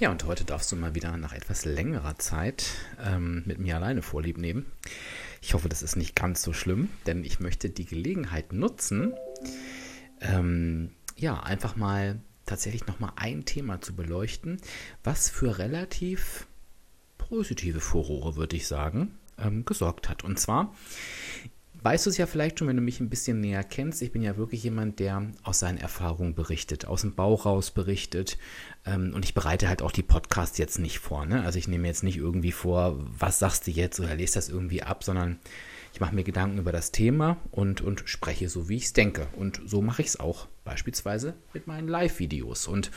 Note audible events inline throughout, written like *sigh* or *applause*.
Ja, und heute darfst du mal wieder nach etwas längerer Zeit ähm, mit mir alleine Vorlieb nehmen. Ich hoffe, das ist nicht ganz so schlimm, denn ich möchte die Gelegenheit nutzen, ähm, ja, einfach mal tatsächlich nochmal ein Thema zu beleuchten, was für relativ positive Furore, würde ich sagen, ähm, gesorgt hat. Und zwar weißt du es ja vielleicht schon, wenn du mich ein bisschen näher kennst. Ich bin ja wirklich jemand, der aus seinen Erfahrungen berichtet, aus dem Bauch raus berichtet. Ähm, und ich bereite halt auch die Podcasts jetzt nicht vor. Ne? Also ich nehme jetzt nicht irgendwie vor, was sagst du jetzt oder lese das irgendwie ab, sondern ich mache mir Gedanken über das Thema und, und spreche so, wie ich es denke. Und so mache ich es auch beispielsweise mit meinen Live-Videos. Und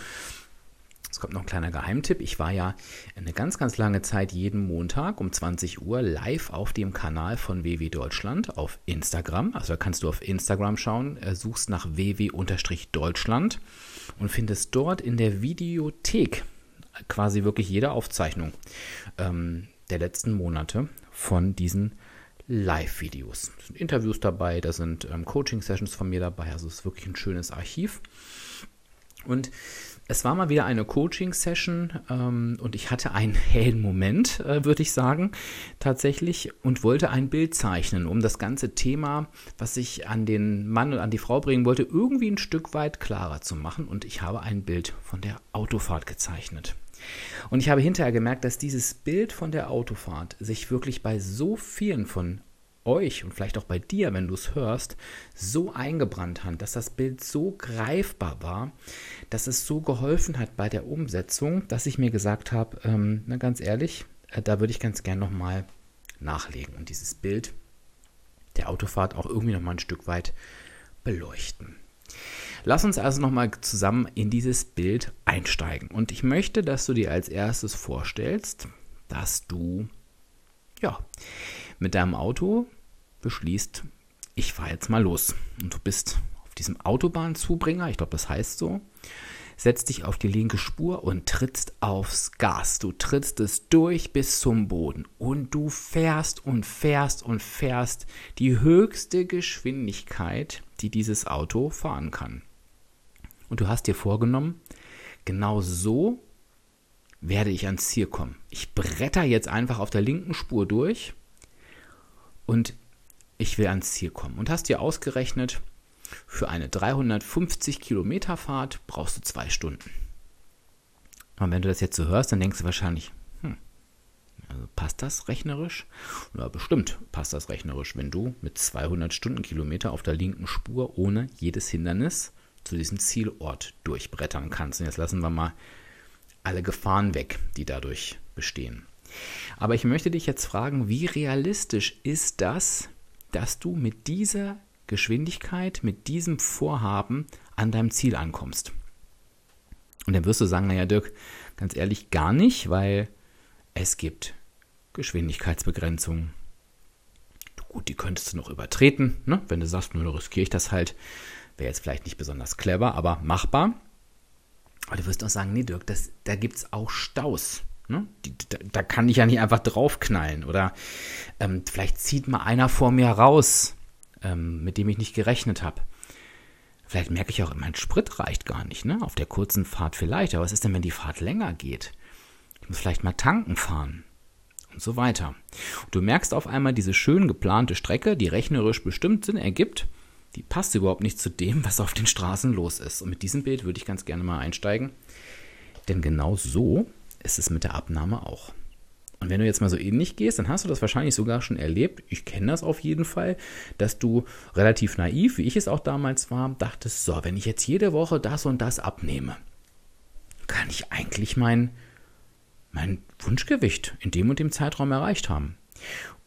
es kommt noch ein kleiner Geheimtipp. Ich war ja eine ganz, ganz lange Zeit jeden Montag um 20 Uhr live auf dem Kanal von WW Deutschland auf Instagram. Also da kannst du auf Instagram schauen, äh, suchst nach WW-Deutschland und findest dort in der Videothek quasi wirklich jede Aufzeichnung ähm, der letzten Monate von diesen Live-Videos. Da sind Interviews dabei, da sind ähm, Coaching-Sessions von mir dabei. Also es ist wirklich ein schönes Archiv. Und es war mal wieder eine Coaching-Session ähm, und ich hatte einen *laughs* hellen Moment, äh, würde ich sagen, tatsächlich, und wollte ein Bild zeichnen, um das ganze Thema, was ich an den Mann und an die Frau bringen wollte, irgendwie ein Stück weit klarer zu machen. Und ich habe ein Bild von der Autofahrt gezeichnet. Und ich habe hinterher gemerkt, dass dieses Bild von der Autofahrt sich wirklich bei so vielen von euch und vielleicht auch bei dir, wenn du es hörst, so eingebrannt hat, dass das Bild so greifbar war, dass es so geholfen hat bei der Umsetzung, dass ich mir gesagt habe, ähm, na ganz ehrlich, äh, da würde ich ganz gern nochmal nachlegen und dieses Bild der Autofahrt auch irgendwie nochmal ein Stück weit beleuchten. Lass uns also nochmal zusammen in dieses Bild einsteigen. Und ich möchte, dass du dir als erstes vorstellst, dass du ja, mit deinem Auto beschließt, ich fahre jetzt mal los. Und du bist auf diesem Autobahnzubringer, ich glaube, das heißt so, setzt dich auf die linke Spur und trittst aufs Gas. Du trittst es durch bis zum Boden und du fährst und fährst und fährst die höchste Geschwindigkeit, die dieses Auto fahren kann. Und du hast dir vorgenommen, genau so werde ich ans Ziel kommen. Ich bretter jetzt einfach auf der linken Spur durch und ich will ans Ziel kommen. Und hast dir ausgerechnet, für eine 350 Kilometer Fahrt brauchst du zwei Stunden. Und wenn du das jetzt so hörst, dann denkst du wahrscheinlich, hm, also passt das rechnerisch? Ja, bestimmt passt das rechnerisch, wenn du mit 200 Stundenkilometer auf der linken Spur ohne jedes Hindernis zu diesem Zielort durchbrettern kannst. Und jetzt lassen wir mal alle Gefahren weg, die dadurch bestehen. Aber ich möchte dich jetzt fragen, wie realistisch ist das, dass du mit dieser Geschwindigkeit, mit diesem Vorhaben an deinem Ziel ankommst? Und dann wirst du sagen, naja, Dirk, ganz ehrlich, gar nicht, weil es gibt Geschwindigkeitsbegrenzungen. Gut, die könntest du noch übertreten, ne? wenn du sagst, nur riskiere ich das halt. Wäre jetzt vielleicht nicht besonders clever, aber machbar. Aber du wirst auch sagen, nee, Dirk, das, da gibt es auch Staus. Ne? Da, da, kann ich ja nicht einfach draufknallen. Oder ähm, vielleicht zieht mal einer vor mir raus, ähm, mit dem ich nicht gerechnet habe. Vielleicht merke ich auch, mein Sprit reicht gar nicht. Ne? Auf der kurzen Fahrt vielleicht. Aber was ist denn, wenn die Fahrt länger geht? Ich muss vielleicht mal tanken fahren. Und so weiter. Und du merkst auf einmal, diese schön geplante Strecke, die rechnerisch bestimmt Sinn ergibt, die passt überhaupt nicht zu dem, was auf den Straßen los ist. Und mit diesem Bild würde ich ganz gerne mal einsteigen. Denn genau so ist es mit der Abnahme auch. Und wenn du jetzt mal so ähnlich gehst, dann hast du das wahrscheinlich sogar schon erlebt. Ich kenne das auf jeden Fall, dass du relativ naiv, wie ich es auch damals war, dachtest, so, wenn ich jetzt jede Woche das und das abnehme, kann ich eigentlich mein, mein Wunschgewicht in dem und dem Zeitraum erreicht haben.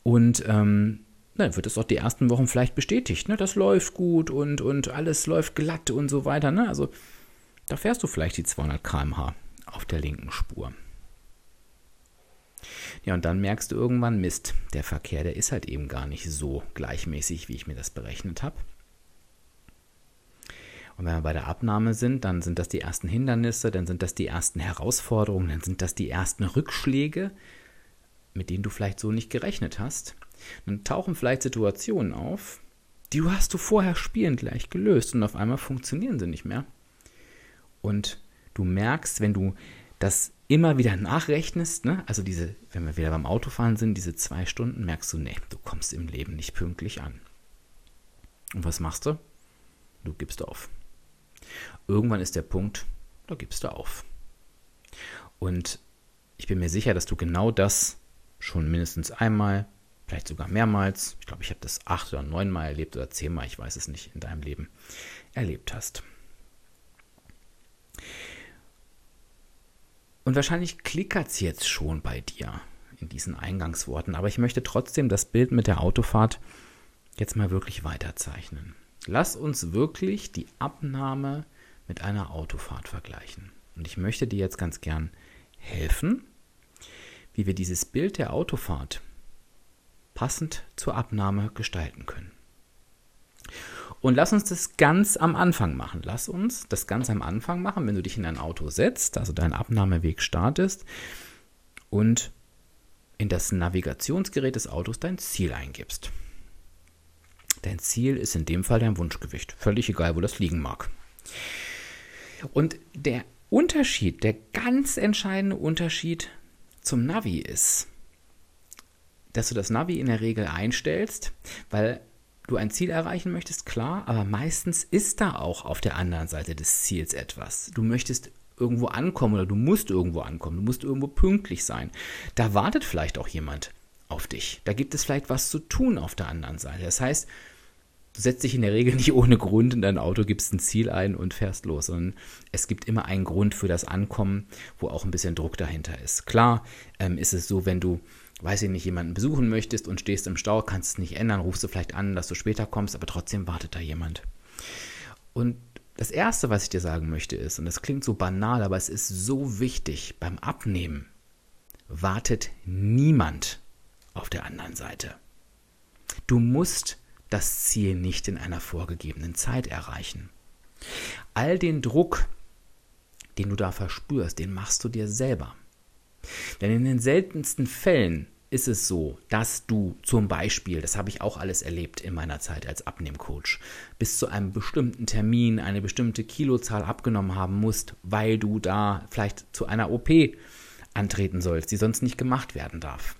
Und ähm, dann wird es auch die ersten Wochen vielleicht bestätigt. Ne? Das läuft gut und, und alles läuft glatt und so weiter. Ne? Also Da fährst du vielleicht die 200 km/h auf der linken Spur. Ja, und dann merkst du irgendwann, Mist, der Verkehr, der ist halt eben gar nicht so gleichmäßig, wie ich mir das berechnet habe. Und wenn wir bei der Abnahme sind, dann sind das die ersten Hindernisse, dann sind das die ersten Herausforderungen, dann sind das die ersten Rückschläge, mit denen du vielleicht so nicht gerechnet hast. Dann tauchen vielleicht Situationen auf, die hast du vorher spielend gleich gelöst und auf einmal funktionieren sie nicht mehr. Und du merkst, wenn du das immer wieder nachrechnest, ne? also diese, wenn wir wieder beim Autofahren sind, diese zwei Stunden, merkst du, nee, du kommst im Leben nicht pünktlich an. Und was machst du? Du gibst auf. Irgendwann ist der Punkt, da gibst du auf. Und ich bin mir sicher, dass du genau das schon mindestens einmal, vielleicht sogar mehrmals, ich glaube, ich habe das acht oder neunmal erlebt oder zehnmal, ich weiß es nicht, in deinem Leben erlebt hast. Und wahrscheinlich klickert es jetzt schon bei dir in diesen Eingangsworten, aber ich möchte trotzdem das Bild mit der Autofahrt jetzt mal wirklich weiterzeichnen. Lass uns wirklich die Abnahme mit einer Autofahrt vergleichen. Und ich möchte dir jetzt ganz gern helfen, wie wir dieses Bild der Autofahrt passend zur Abnahme gestalten können. Und lass uns das ganz am Anfang machen. Lass uns das ganz am Anfang machen, wenn du dich in ein Auto setzt, also deinen Abnahmeweg startest und in das Navigationsgerät des Autos dein Ziel eingibst. Dein Ziel ist in dem Fall dein Wunschgewicht. Völlig egal, wo das liegen mag. Und der Unterschied, der ganz entscheidende Unterschied zum Navi ist, dass du das Navi in der Regel einstellst, weil du ein Ziel erreichen möchtest, klar, aber meistens ist da auch auf der anderen Seite des Ziels etwas. Du möchtest irgendwo ankommen oder du musst irgendwo ankommen, du musst irgendwo pünktlich sein. Da wartet vielleicht auch jemand auf dich. Da gibt es vielleicht was zu tun auf der anderen Seite. Das heißt, du setzt dich in der Regel *laughs* nicht ohne Grund in dein Auto, gibst ein Ziel ein und fährst los, sondern es gibt immer einen Grund für das Ankommen, wo auch ein bisschen Druck dahinter ist. Klar ähm, ist es so, wenn du weiß ich nicht, jemanden besuchen möchtest und stehst im Stau, kannst es nicht ändern, rufst du vielleicht an, dass du später kommst, aber trotzdem wartet da jemand. Und das Erste, was ich dir sagen möchte, ist, und das klingt so banal, aber es ist so wichtig, beim Abnehmen wartet niemand auf der anderen Seite. Du musst das Ziel nicht in einer vorgegebenen Zeit erreichen. All den Druck, den du da verspürst, den machst du dir selber. Denn in den seltensten Fällen ist es so, dass du zum Beispiel, das habe ich auch alles erlebt in meiner Zeit als Abnehmcoach, bis zu einem bestimmten Termin eine bestimmte Kilozahl abgenommen haben musst, weil du da vielleicht zu einer OP antreten sollst, die sonst nicht gemacht werden darf.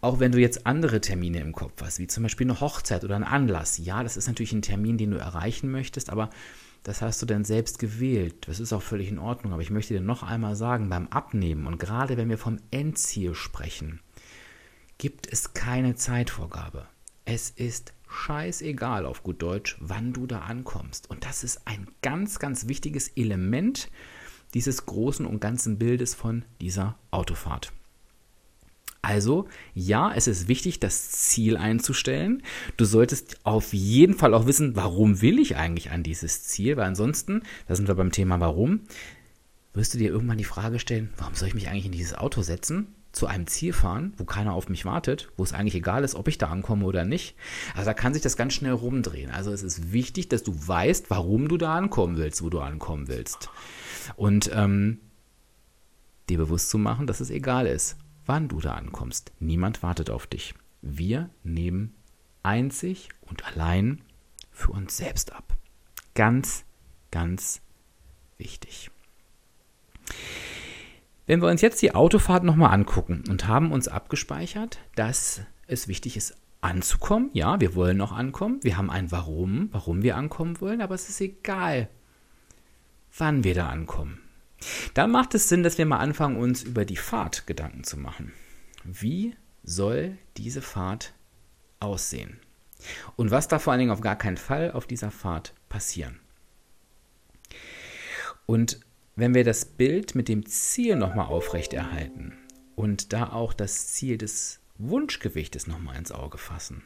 Auch wenn du jetzt andere Termine im Kopf hast, wie zum Beispiel eine Hochzeit oder ein Anlass, ja, das ist natürlich ein Termin, den du erreichen möchtest, aber das hast du dann selbst gewählt. Das ist auch völlig in Ordnung. Aber ich möchte dir noch einmal sagen, beim Abnehmen und gerade wenn wir vom Endziel sprechen, gibt es keine Zeitvorgabe. Es ist scheißegal auf gut Deutsch, wann du da ankommst. Und das ist ein ganz, ganz wichtiges Element dieses großen und ganzen Bildes von dieser Autofahrt. Also, ja, es ist wichtig, das Ziel einzustellen. Du solltest auf jeden Fall auch wissen, warum will ich eigentlich an dieses Ziel, weil ansonsten, da sind wir beim Thema warum, wirst du dir irgendwann die Frage stellen, warum soll ich mich eigentlich in dieses Auto setzen, zu einem Ziel fahren, wo keiner auf mich wartet, wo es eigentlich egal ist, ob ich da ankomme oder nicht. Also da kann sich das ganz schnell rumdrehen. Also es ist wichtig, dass du weißt, warum du da ankommen willst, wo du ankommen willst. Und ähm, dir bewusst zu machen, dass es egal ist, wann du da ankommst. Niemand wartet auf dich. Wir nehmen einzig und allein für uns selbst ab. Ganz, ganz wichtig. Wenn wir uns jetzt die Autofahrt nochmal angucken und haben uns abgespeichert, dass es wichtig ist, anzukommen. Ja, wir wollen noch ankommen. Wir haben ein Warum, warum wir ankommen wollen, aber es ist egal, wann wir da ankommen. Da macht es Sinn, dass wir mal anfangen, uns über die Fahrt Gedanken zu machen. Wie soll diese Fahrt aussehen? Und was darf vor allen Dingen auf gar keinen Fall auf dieser Fahrt passieren? Und wenn wir das Bild mit dem Ziel nochmal aufrechterhalten und da auch das Ziel des Wunschgewichtes nochmal ins Auge fassen,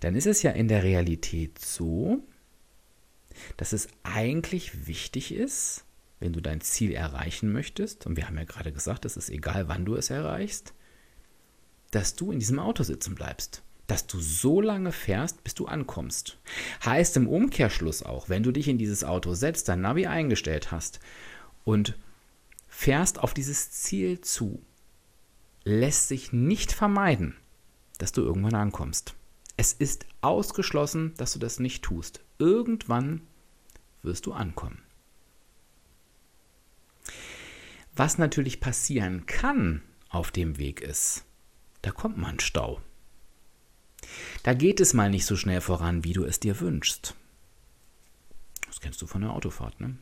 dann ist es ja in der Realität so, dass es eigentlich wichtig ist, wenn du dein Ziel erreichen möchtest, und wir haben ja gerade gesagt, es ist egal, wann du es erreichst, dass du in diesem Auto sitzen bleibst. Dass du so lange fährst, bis du ankommst. Heißt im Umkehrschluss auch, wenn du dich in dieses Auto setzt, dein Navi eingestellt hast und fährst auf dieses Ziel zu, lässt sich nicht vermeiden, dass du irgendwann ankommst. Es ist ausgeschlossen, dass du das nicht tust. Irgendwann wirst du ankommen. Was natürlich passieren kann auf dem Weg ist, da kommt mal ein Stau. Da geht es mal nicht so schnell voran, wie du es dir wünschst. Das kennst du von der Autofahrt, ne?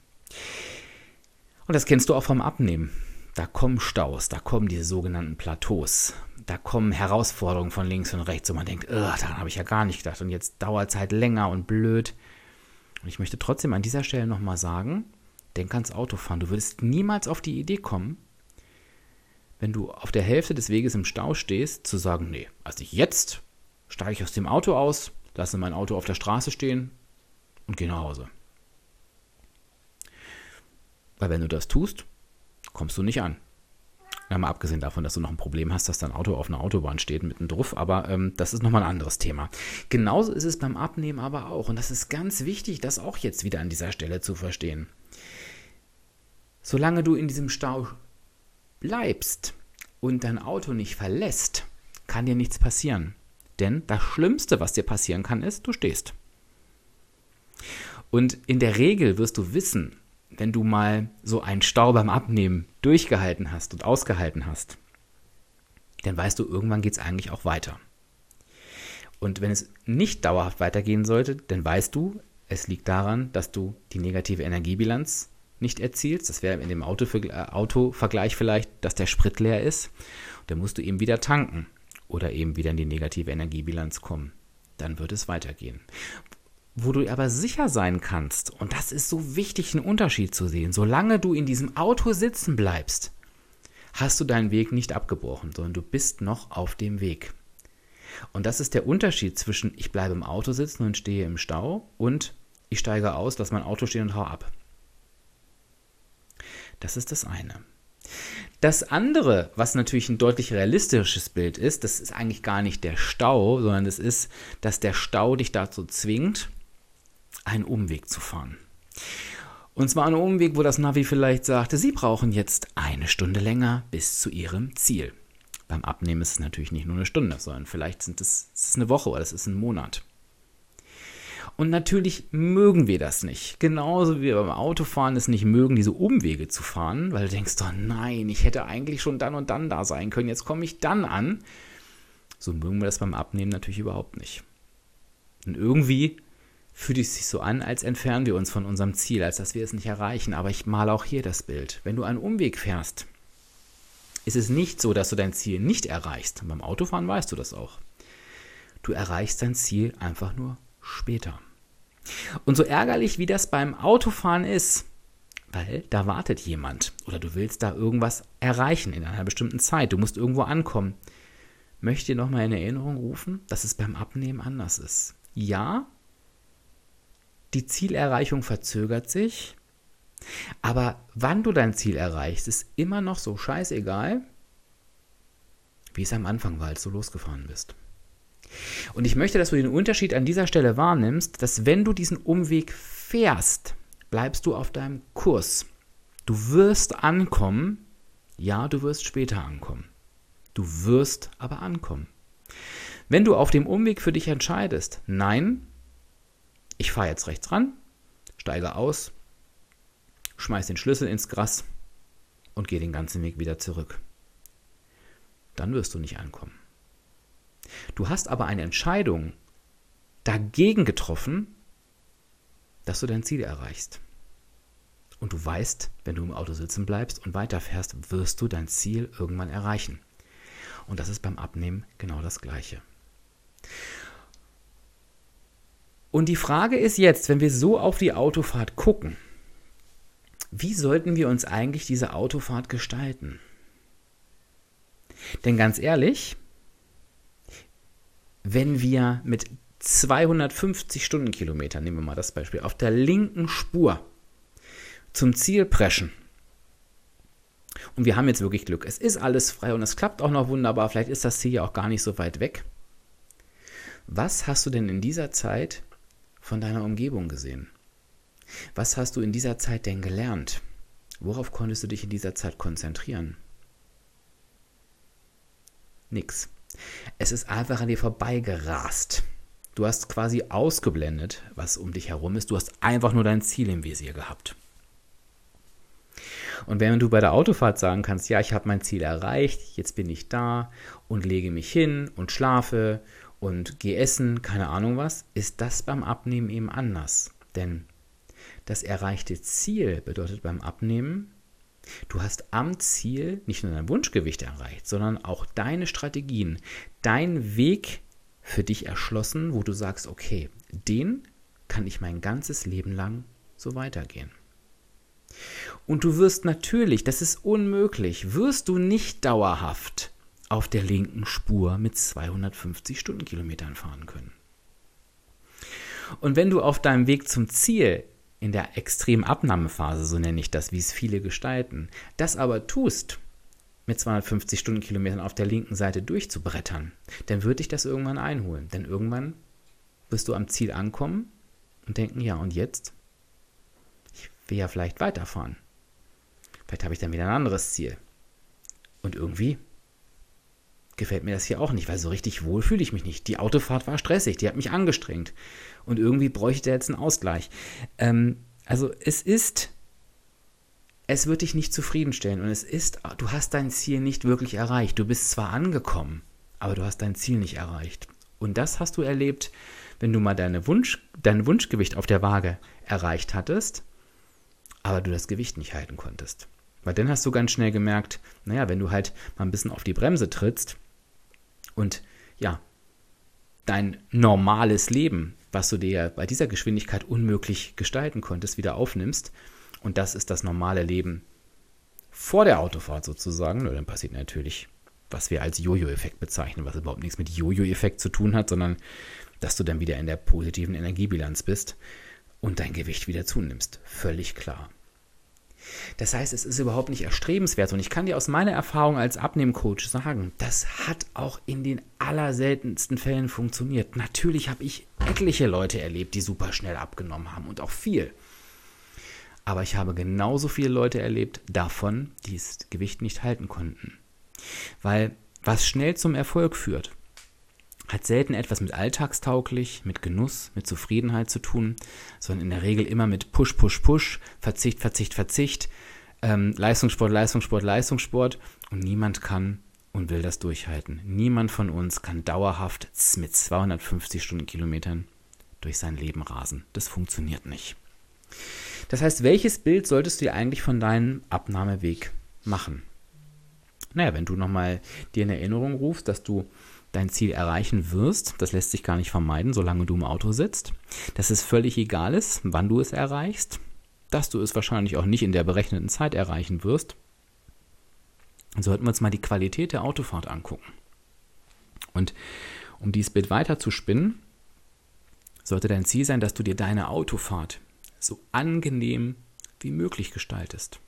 Und das kennst du auch vom Abnehmen. Da kommen Staus, da kommen diese sogenannten Plateaus, da kommen Herausforderungen von links und rechts und man denkt, daran habe ich ja gar nicht gedacht und jetzt dauert es halt länger und blöd. Und ich möchte trotzdem an dieser Stelle nochmal sagen, Denk ans Autofahren. Du würdest niemals auf die Idee kommen, wenn du auf der Hälfte des Weges im Stau stehst, zu sagen, nee, also jetzt steige ich aus dem Auto aus, lasse mein Auto auf der Straße stehen und gehe nach Hause. Weil wenn du das tust, kommst du nicht an. Ja, mal abgesehen davon, dass du noch ein Problem hast, dass dein Auto auf einer Autobahn steht mit einem Druff, aber ähm, das ist nochmal ein anderes Thema. Genauso ist es beim Abnehmen aber auch. Und das ist ganz wichtig, das auch jetzt wieder an dieser Stelle zu verstehen. Solange du in diesem Stau bleibst und dein Auto nicht verlässt, kann dir nichts passieren. Denn das Schlimmste, was dir passieren kann, ist, du stehst. Und in der Regel wirst du wissen, wenn du mal so einen Stau beim Abnehmen durchgehalten hast und ausgehalten hast, dann weißt du, irgendwann geht es eigentlich auch weiter. Und wenn es nicht dauerhaft weitergehen sollte, dann weißt du, es liegt daran, dass du die negative Energiebilanz nicht erzielst, das wäre in dem äh, Autovergleich vielleicht, dass der Sprit leer ist, dann musst du eben wieder tanken oder eben wieder in die negative Energiebilanz kommen. Dann wird es weitergehen. Wo du aber sicher sein kannst, und das ist so wichtig, einen Unterschied zu sehen, solange du in diesem Auto sitzen bleibst, hast du deinen Weg nicht abgebrochen, sondern du bist noch auf dem Weg. Und das ist der Unterschied zwischen ich bleibe im Auto sitzen und stehe im Stau und ich steige aus, lass mein Auto stehen und hau ab. Das ist das eine. Das andere, was natürlich ein deutlich realistisches Bild ist, das ist eigentlich gar nicht der Stau, sondern es ist, dass der Stau dich dazu zwingt, einen Umweg zu fahren. Und zwar einen Umweg, wo das Navi vielleicht sagte, Sie brauchen jetzt eine Stunde länger bis zu Ihrem Ziel. Beim Abnehmen ist es natürlich nicht nur eine Stunde, sondern vielleicht sind es, es ist eine Woche oder es ist ein Monat. Und natürlich mögen wir das nicht. Genauso wie wir beim Autofahren es nicht mögen, diese Umwege zu fahren, weil du denkst, oh nein, ich hätte eigentlich schon dann und dann da sein können, jetzt komme ich dann an. So mögen wir das beim Abnehmen natürlich überhaupt nicht. Und irgendwie fühlt es sich so an, als entfernen wir uns von unserem Ziel, als dass wir es nicht erreichen. Aber ich male auch hier das Bild. Wenn du einen Umweg fährst, ist es nicht so, dass du dein Ziel nicht erreichst. Beim Autofahren weißt du das auch. Du erreichst dein Ziel einfach nur später. Und so ärgerlich wie das beim Autofahren ist, weil da wartet jemand oder du willst da irgendwas erreichen in einer bestimmten Zeit, du musst irgendwo ankommen, möchte ich dir nochmal in Erinnerung rufen, dass es beim Abnehmen anders ist. Ja, die Zielerreichung verzögert sich, aber wann du dein Ziel erreichst, ist immer noch so scheißegal, wie es am Anfang war, als du losgefahren bist. Und ich möchte, dass du den Unterschied an dieser Stelle wahrnimmst, dass wenn du diesen Umweg fährst, bleibst du auf deinem Kurs. Du wirst ankommen, ja, du wirst später ankommen. Du wirst aber ankommen. Wenn du auf dem Umweg für dich entscheidest, nein, ich fahre jetzt rechts ran, steige aus, schmeiß den Schlüssel ins Gras und gehe den ganzen Weg wieder zurück, dann wirst du nicht ankommen. Du hast aber eine Entscheidung dagegen getroffen, dass du dein Ziel erreichst. Und du weißt, wenn du im Auto sitzen bleibst und weiterfährst, wirst du dein Ziel irgendwann erreichen. Und das ist beim Abnehmen genau das Gleiche. Und die Frage ist jetzt, wenn wir so auf die Autofahrt gucken, wie sollten wir uns eigentlich diese Autofahrt gestalten? Denn ganz ehrlich, wenn wir mit 250 Stundenkilometer, nehmen wir mal das Beispiel, auf der linken Spur zum Ziel preschen. Und wir haben jetzt wirklich Glück. Es ist alles frei und es klappt auch noch wunderbar. Vielleicht ist das Ziel ja auch gar nicht so weit weg. Was hast du denn in dieser Zeit von deiner Umgebung gesehen? Was hast du in dieser Zeit denn gelernt? Worauf konntest du dich in dieser Zeit konzentrieren? Nix. Es ist einfach an dir vorbeigerast. Du hast quasi ausgeblendet, was um dich herum ist. Du hast einfach nur dein Ziel im Visier gehabt. Und wenn du bei der Autofahrt sagen kannst, ja, ich habe mein Ziel erreicht, jetzt bin ich da und lege mich hin und schlafe und gehe essen, keine Ahnung was, ist das beim Abnehmen eben anders. Denn das erreichte Ziel bedeutet beim Abnehmen, du hast am Ziel nicht nur dein Wunschgewicht erreicht, sondern auch deine Strategien, dein Weg für dich erschlossen, wo du sagst, okay, den kann ich mein ganzes Leben lang so weitergehen. Und du wirst natürlich, das ist unmöglich, wirst du nicht dauerhaft auf der linken Spur mit 250 Stundenkilometern fahren können. Und wenn du auf deinem Weg zum Ziel in der extremen Abnahmephase, so nenne ich das, wie es viele gestalten, das aber tust, mit 250 Stundenkilometern auf der linken Seite durchzubrettern, dann wird dich das irgendwann einholen. Denn irgendwann wirst du am Ziel ankommen und denken, ja, und jetzt? Ich will ja vielleicht weiterfahren. Vielleicht habe ich dann wieder ein anderes Ziel. Und irgendwie gefällt mir das hier auch nicht, weil so richtig wohl fühle ich mich nicht. Die Autofahrt war stressig, die hat mich angestrengt. Und irgendwie bräuchte jetzt einen Ausgleich. Ähm, also es ist, es wird dich nicht zufriedenstellen und es ist, du hast dein Ziel nicht wirklich erreicht. Du bist zwar angekommen, aber du hast dein Ziel nicht erreicht. Und das hast du erlebt, wenn du mal deine Wunsch, dein Wunschgewicht auf der Waage erreicht hattest, aber du das Gewicht nicht halten konntest. Weil dann hast du ganz schnell gemerkt, naja, wenn du halt mal ein bisschen auf die Bremse trittst, und ja, dein normales Leben, was du dir bei dieser Geschwindigkeit unmöglich gestalten konntest, wieder aufnimmst. Und das ist das normale Leben vor der Autofahrt sozusagen. Nur dann passiert natürlich, was wir als Jojo-Effekt bezeichnen, was überhaupt nichts mit Jojo-Effekt zu tun hat, sondern dass du dann wieder in der positiven Energiebilanz bist und dein Gewicht wieder zunimmst. Völlig klar. Das heißt, es ist überhaupt nicht erstrebenswert. Und ich kann dir aus meiner Erfahrung als Abnehmcoach sagen, das hat auch in den allerseltensten Fällen funktioniert. Natürlich habe ich etliche Leute erlebt, die super schnell abgenommen haben und auch viel. Aber ich habe genauso viele Leute erlebt davon, die das Gewicht nicht halten konnten. Weil was schnell zum Erfolg führt, hat selten etwas mit alltagstauglich, mit Genuss, mit Zufriedenheit zu tun, sondern in der Regel immer mit Push, Push, Push, Verzicht, Verzicht, Verzicht, ähm, Leistungssport, Leistungssport, Leistungssport und niemand kann und will das durchhalten. Niemand von uns kann dauerhaft mit 250 Stundenkilometern durch sein Leben rasen. Das funktioniert nicht. Das heißt, welches Bild solltest du dir eigentlich von deinem Abnahmeweg machen? Naja, wenn du nochmal dir in Erinnerung rufst, dass du dein Ziel erreichen wirst. Das lässt sich gar nicht vermeiden, solange du im Auto sitzt. Dass es völlig egal ist, wann du es erreichst. Dass du es wahrscheinlich auch nicht in der berechneten Zeit erreichen wirst. Sollten wir uns mal die Qualität der Autofahrt angucken. Und um dieses Bild weiter zu spinnen, sollte dein Ziel sein, dass du dir deine Autofahrt so angenehm wie möglich gestaltest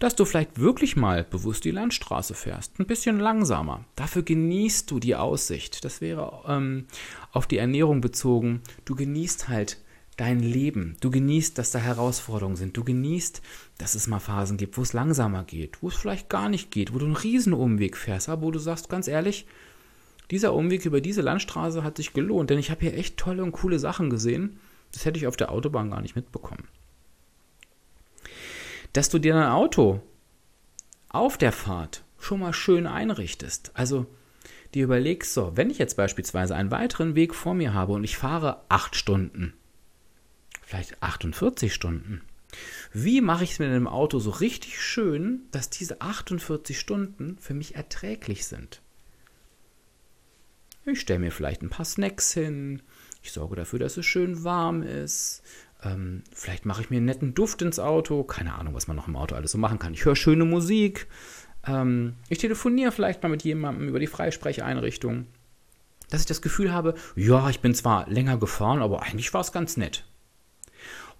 dass du vielleicht wirklich mal bewusst die Landstraße fährst, ein bisschen langsamer. Dafür genießt du die Aussicht. Das wäre ähm, auf die Ernährung bezogen. Du genießt halt dein Leben. Du genießt, dass da Herausforderungen sind. Du genießt, dass es mal Phasen gibt, wo es langsamer geht, wo es vielleicht gar nicht geht, wo du einen Riesenumweg fährst, aber wo du sagst, ganz ehrlich, dieser Umweg über diese Landstraße hat sich gelohnt, denn ich habe hier echt tolle und coole Sachen gesehen. Das hätte ich auf der Autobahn gar nicht mitbekommen dass du dir dein Auto auf der Fahrt schon mal schön einrichtest. Also dir überlegst, so, wenn ich jetzt beispielsweise einen weiteren Weg vor mir habe und ich fahre acht Stunden, vielleicht 48 Stunden, wie mache ich es mit dem Auto so richtig schön, dass diese 48 Stunden für mich erträglich sind? Ich stelle mir vielleicht ein paar Snacks hin, ich sorge dafür, dass es schön warm ist, ähm, vielleicht mache ich mir einen netten Duft ins Auto. Keine Ahnung, was man noch im Auto alles so machen kann. Ich höre schöne Musik. Ähm, ich telefoniere vielleicht mal mit jemandem über die Freisprecheinrichtung. Dass ich das Gefühl habe, ja, ich bin zwar länger gefahren, aber eigentlich war es ganz nett.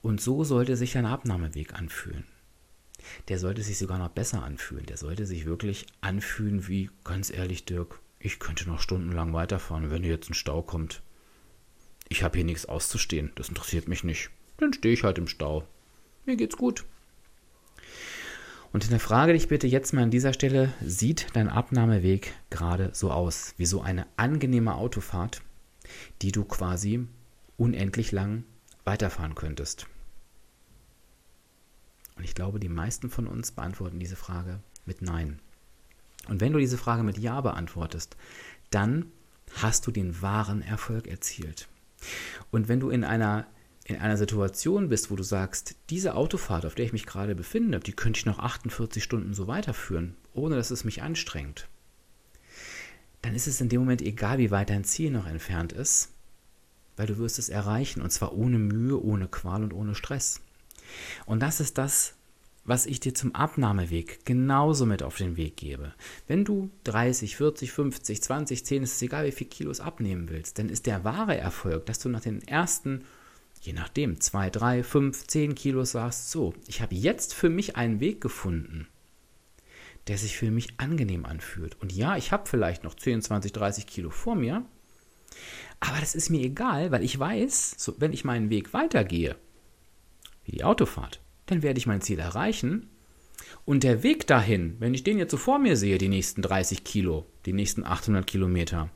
Und so sollte sich ein Abnahmeweg anfühlen. Der sollte sich sogar noch besser anfühlen. Der sollte sich wirklich anfühlen wie, ganz ehrlich, Dirk, ich könnte noch stundenlang weiterfahren, wenn hier jetzt ein Stau kommt. Ich habe hier nichts auszustehen, das interessiert mich nicht. Dann stehe ich halt im Stau. Mir geht's gut. Und in der Frage dich bitte jetzt mal an dieser Stelle, sieht dein Abnahmeweg gerade so aus, wie so eine angenehme Autofahrt, die du quasi unendlich lang weiterfahren könntest? Und ich glaube, die meisten von uns beantworten diese Frage mit Nein. Und wenn du diese Frage mit Ja beantwortest, dann hast du den wahren Erfolg erzielt. Und wenn du in einer, in einer Situation bist, wo du sagst, diese Autofahrt, auf der ich mich gerade befinde, die könnte ich noch 48 Stunden so weiterführen, ohne dass es mich anstrengt, dann ist es in dem Moment egal, wie weit dein Ziel noch entfernt ist, weil du wirst es erreichen und zwar ohne Mühe, ohne Qual und ohne Stress. Und das ist das, was ich dir zum Abnahmeweg genauso mit auf den Weg gebe. Wenn du 30, 40, 50, 20, 10, es ist egal, wie viel Kilos abnehmen willst, dann ist der wahre Erfolg, dass du nach den ersten, je nachdem, 2, 3, 5, 10 Kilos sagst, so, ich habe jetzt für mich einen Weg gefunden, der sich für mich angenehm anfühlt. Und ja, ich habe vielleicht noch 10, 20, 30 Kilo vor mir, aber das ist mir egal, weil ich weiß, so, wenn ich meinen Weg weitergehe, wie die Autofahrt, dann werde ich mein Ziel erreichen. Und der Weg dahin, wenn ich den jetzt so vor mir sehe, die nächsten 30 Kilo, die nächsten 800 Kilometer,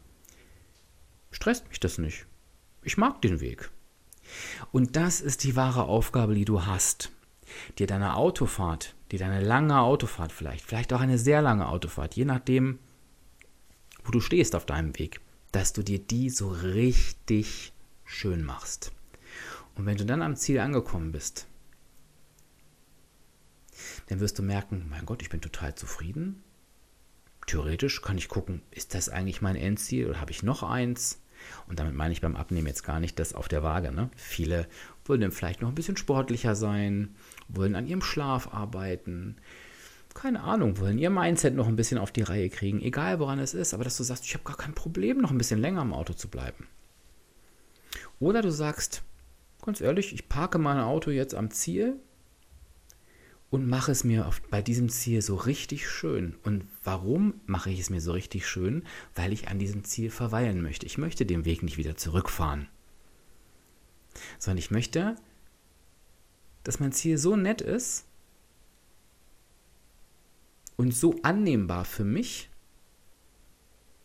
stresst mich das nicht. Ich mag den Weg. Und das ist die wahre Aufgabe, die du hast. Dir deine Autofahrt, dir deine lange Autofahrt vielleicht, vielleicht auch eine sehr lange Autofahrt, je nachdem, wo du stehst auf deinem Weg, dass du dir die so richtig schön machst. Und wenn du dann am Ziel angekommen bist, dann wirst du merken, mein Gott, ich bin total zufrieden. Theoretisch kann ich gucken, ist das eigentlich mein Endziel oder habe ich noch eins? Und damit meine ich beim Abnehmen jetzt gar nicht das auf der Waage. Ne? Viele wollen dann vielleicht noch ein bisschen sportlicher sein, wollen an ihrem Schlaf arbeiten, keine Ahnung, wollen ihr Mindset noch ein bisschen auf die Reihe kriegen, egal woran es ist, aber dass du sagst, ich habe gar kein Problem, noch ein bisschen länger im Auto zu bleiben. Oder du sagst, ganz ehrlich, ich parke mein Auto jetzt am Ziel und mache es mir auf, bei diesem Ziel so richtig schön. Und warum mache ich es mir so richtig schön? Weil ich an diesem Ziel verweilen möchte. Ich möchte den Weg nicht wieder zurückfahren, sondern ich möchte, dass mein Ziel so nett ist und so annehmbar für mich,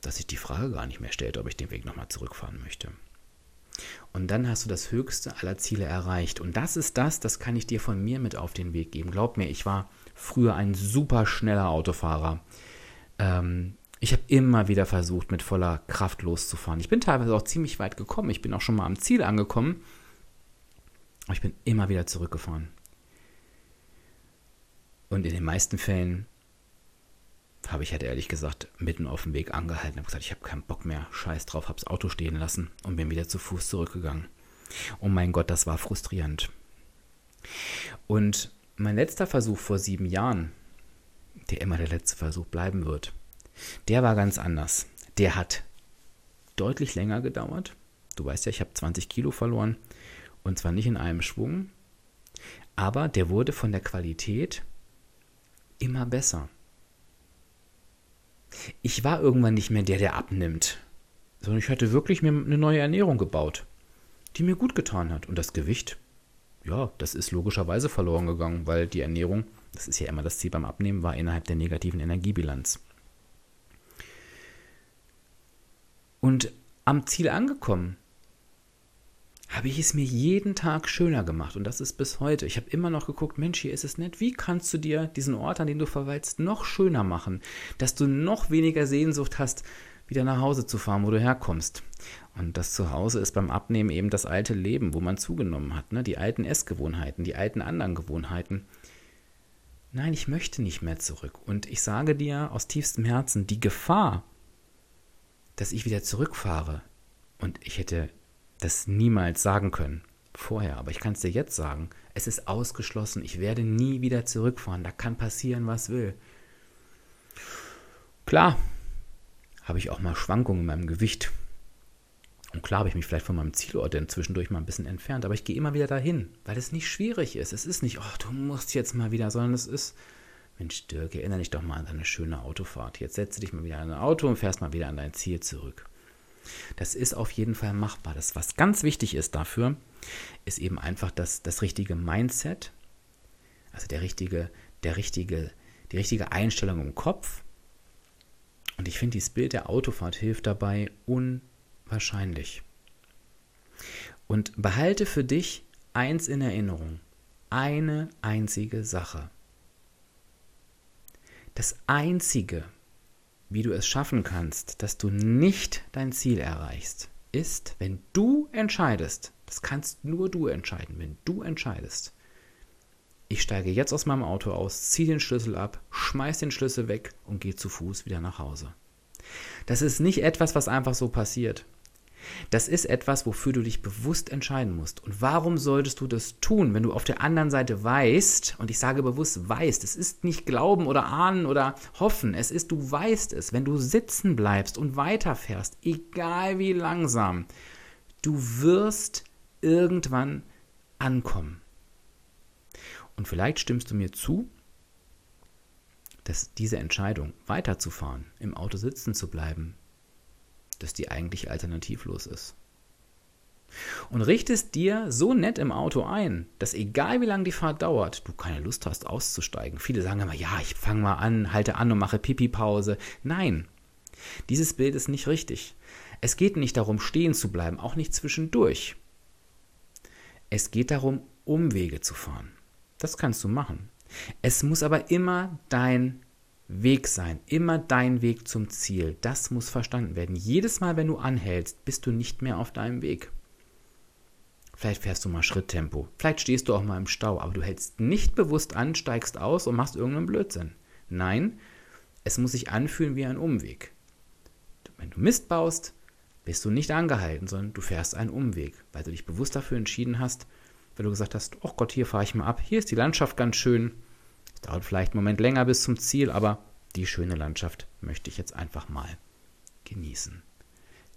dass sich die Frage gar nicht mehr stellt, ob ich den Weg nochmal zurückfahren möchte. Und dann hast du das höchste aller Ziele erreicht. Und das ist das, das kann ich dir von mir mit auf den Weg geben. Glaub mir, ich war früher ein super schneller Autofahrer. Ähm, ich habe immer wieder versucht, mit voller Kraft loszufahren. Ich bin teilweise auch ziemlich weit gekommen. Ich bin auch schon mal am Ziel angekommen. Aber ich bin immer wieder zurückgefahren. Und in den meisten Fällen habe ich halt ehrlich gesagt mitten auf dem Weg angehalten, habe gesagt, ich habe keinen Bock mehr, scheiß drauf, habe das Auto stehen lassen und bin wieder zu Fuß zurückgegangen. Oh mein Gott, das war frustrierend. Und mein letzter Versuch vor sieben Jahren, der immer der letzte Versuch bleiben wird, der war ganz anders. Der hat deutlich länger gedauert. Du weißt ja, ich habe 20 Kilo verloren und zwar nicht in einem Schwung, aber der wurde von der Qualität immer besser ich war irgendwann nicht mehr der, der abnimmt, sondern ich hatte wirklich mir eine neue Ernährung gebaut, die mir gut getan hat. Und das Gewicht, ja, das ist logischerweise verloren gegangen, weil die Ernährung, das ist ja immer das Ziel beim Abnehmen, war innerhalb der negativen Energiebilanz. Und am Ziel angekommen, habe ich es mir jeden Tag schöner gemacht und das ist bis heute. Ich habe immer noch geguckt, Mensch, hier ist es nett. Wie kannst du dir diesen Ort, an dem du verweilst, noch schöner machen, dass du noch weniger Sehnsucht hast, wieder nach Hause zu fahren, wo du herkommst. Und das Zuhause ist beim Abnehmen eben das alte Leben, wo man zugenommen hat, ne? die alten Essgewohnheiten, die alten anderen Gewohnheiten. Nein, ich möchte nicht mehr zurück. Und ich sage dir aus tiefstem Herzen, die Gefahr, dass ich wieder zurückfahre, und ich hätte das niemals sagen können vorher, aber ich kann es dir jetzt sagen. Es ist ausgeschlossen. Ich werde nie wieder zurückfahren. Da kann passieren, was will. Klar, habe ich auch mal Schwankungen in meinem Gewicht. Und klar habe ich mich vielleicht von meinem Zielort dann zwischendurch mal ein bisschen entfernt, aber ich gehe immer wieder dahin, weil es nicht schwierig ist. Es ist nicht, oh, du musst jetzt mal wieder, sondern es ist, Mensch, Dirk, erinnere dich doch mal an deine schöne Autofahrt. Jetzt setze dich mal wieder in ein Auto und fährst mal wieder an dein Ziel zurück. Das ist auf jeden Fall machbar. Das, was ganz wichtig ist dafür, ist eben einfach das, das richtige Mindset, also der richtige, der richtige, die richtige Einstellung im Kopf. Und ich finde, dieses Bild der Autofahrt hilft dabei unwahrscheinlich. Und behalte für dich eins in Erinnerung. Eine einzige Sache. Das Einzige, wie du es schaffen kannst, dass du nicht dein Ziel erreichst, ist, wenn du entscheidest, das kannst nur du entscheiden, wenn du entscheidest, ich steige jetzt aus meinem Auto aus, ziehe den Schlüssel ab, schmeiß den Schlüssel weg und gehe zu Fuß wieder nach Hause. Das ist nicht etwas, was einfach so passiert. Das ist etwas, wofür du dich bewusst entscheiden musst. Und warum solltest du das tun, wenn du auf der anderen Seite weißt, und ich sage bewusst weißt, es ist nicht Glauben oder Ahnen oder Hoffen, es ist, du weißt es, wenn du sitzen bleibst und weiterfährst, egal wie langsam, du wirst irgendwann ankommen. Und vielleicht stimmst du mir zu, dass diese Entscheidung, weiterzufahren, im Auto sitzen zu bleiben, dass die eigentlich alternativlos ist. Und richtest dir so nett im Auto ein, dass egal wie lange die Fahrt dauert, du keine Lust hast auszusteigen. Viele sagen immer, ja, ich fange mal an, halte an und mache Pipi-Pause. Nein, dieses Bild ist nicht richtig. Es geht nicht darum, stehen zu bleiben, auch nicht zwischendurch. Es geht darum, Umwege zu fahren. Das kannst du machen. Es muss aber immer dein Weg sein, immer dein Weg zum Ziel. Das muss verstanden werden. Jedes Mal, wenn du anhältst, bist du nicht mehr auf deinem Weg. Vielleicht fährst du mal Schritttempo, vielleicht stehst du auch mal im Stau, aber du hältst nicht bewusst an, steigst aus und machst irgendeinen Blödsinn. Nein, es muss sich anfühlen wie ein Umweg. Wenn du Mist baust, bist du nicht angehalten, sondern du fährst einen Umweg, weil du dich bewusst dafür entschieden hast, weil du gesagt hast, oh Gott, hier fahre ich mal ab, hier ist die Landschaft ganz schön, dauert vielleicht einen Moment länger bis zum Ziel, aber die schöne Landschaft möchte ich jetzt einfach mal genießen.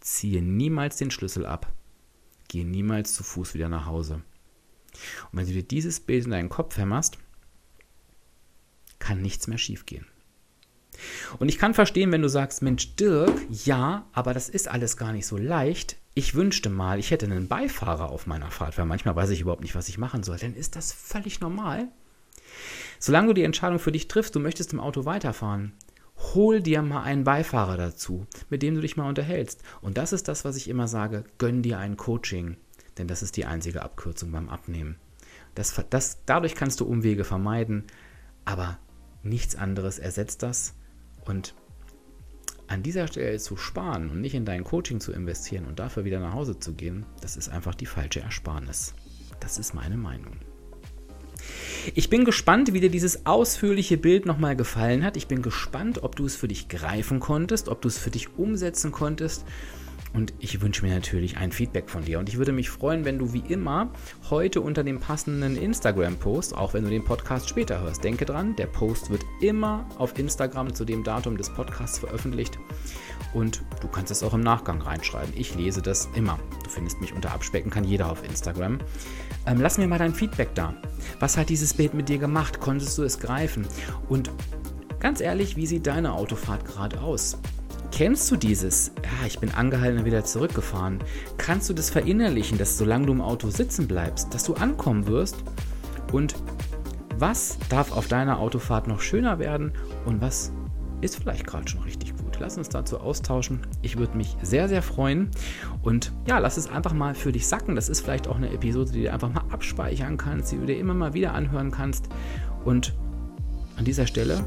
Ziehe niemals den Schlüssel ab. Gehe niemals zu Fuß wieder nach Hause. Und wenn du dir dieses Bild in deinen Kopf hämmerst, kann nichts mehr schiefgehen. Und ich kann verstehen, wenn du sagst, Mensch, Dirk, ja, aber das ist alles gar nicht so leicht. Ich wünschte mal, ich hätte einen Beifahrer auf meiner Fahrt, weil manchmal weiß ich überhaupt nicht, was ich machen soll. Dann ist das völlig normal. Solange du die Entscheidung für dich triffst, du möchtest im Auto weiterfahren, hol dir mal einen Beifahrer dazu, mit dem du dich mal unterhältst. Und das ist das, was ich immer sage, gönn dir ein Coaching, denn das ist die einzige Abkürzung beim Abnehmen. Das, das, dadurch kannst du Umwege vermeiden, aber nichts anderes ersetzt das. Und an dieser Stelle zu sparen und nicht in dein Coaching zu investieren und dafür wieder nach Hause zu gehen, das ist einfach die falsche Ersparnis. Das ist meine Meinung. Ich bin gespannt, wie dir dieses ausführliche Bild nochmal gefallen hat. Ich bin gespannt, ob du es für dich greifen konntest, ob du es für dich umsetzen konntest. Und ich wünsche mir natürlich ein Feedback von dir. Und ich würde mich freuen, wenn du wie immer heute unter dem passenden Instagram-Post, auch wenn du den Podcast später hörst, denke dran, der Post wird immer auf Instagram zu dem Datum des Podcasts veröffentlicht. Und du kannst es auch im Nachgang reinschreiben. Ich lese das immer. Du findest mich unter Abspecken, kann jeder auf Instagram. Ähm, lass mir mal dein Feedback da. Was hat dieses Bild mit dir gemacht? Konntest du es greifen? Und ganz ehrlich, wie sieht deine Autofahrt gerade aus? Kennst du dieses? Ja, ich bin angehalten und wieder zurückgefahren. Kannst du das verinnerlichen, dass solange du im Auto sitzen bleibst, dass du ankommen wirst? Und was darf auf deiner Autofahrt noch schöner werden und was ist vielleicht gerade schon richtig? Lass uns dazu austauschen. Ich würde mich sehr, sehr freuen. Und ja, lass es einfach mal für dich sacken. Das ist vielleicht auch eine Episode, die du einfach mal abspeichern kannst, die du dir immer mal wieder anhören kannst. Und an dieser Stelle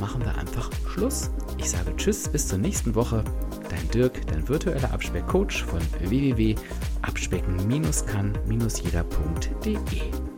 machen wir einfach Schluss. Ich sage Tschüss, bis zur nächsten Woche. Dein Dirk, dein virtueller Abspeckcoach von www.abspecken-kann-jeder.de.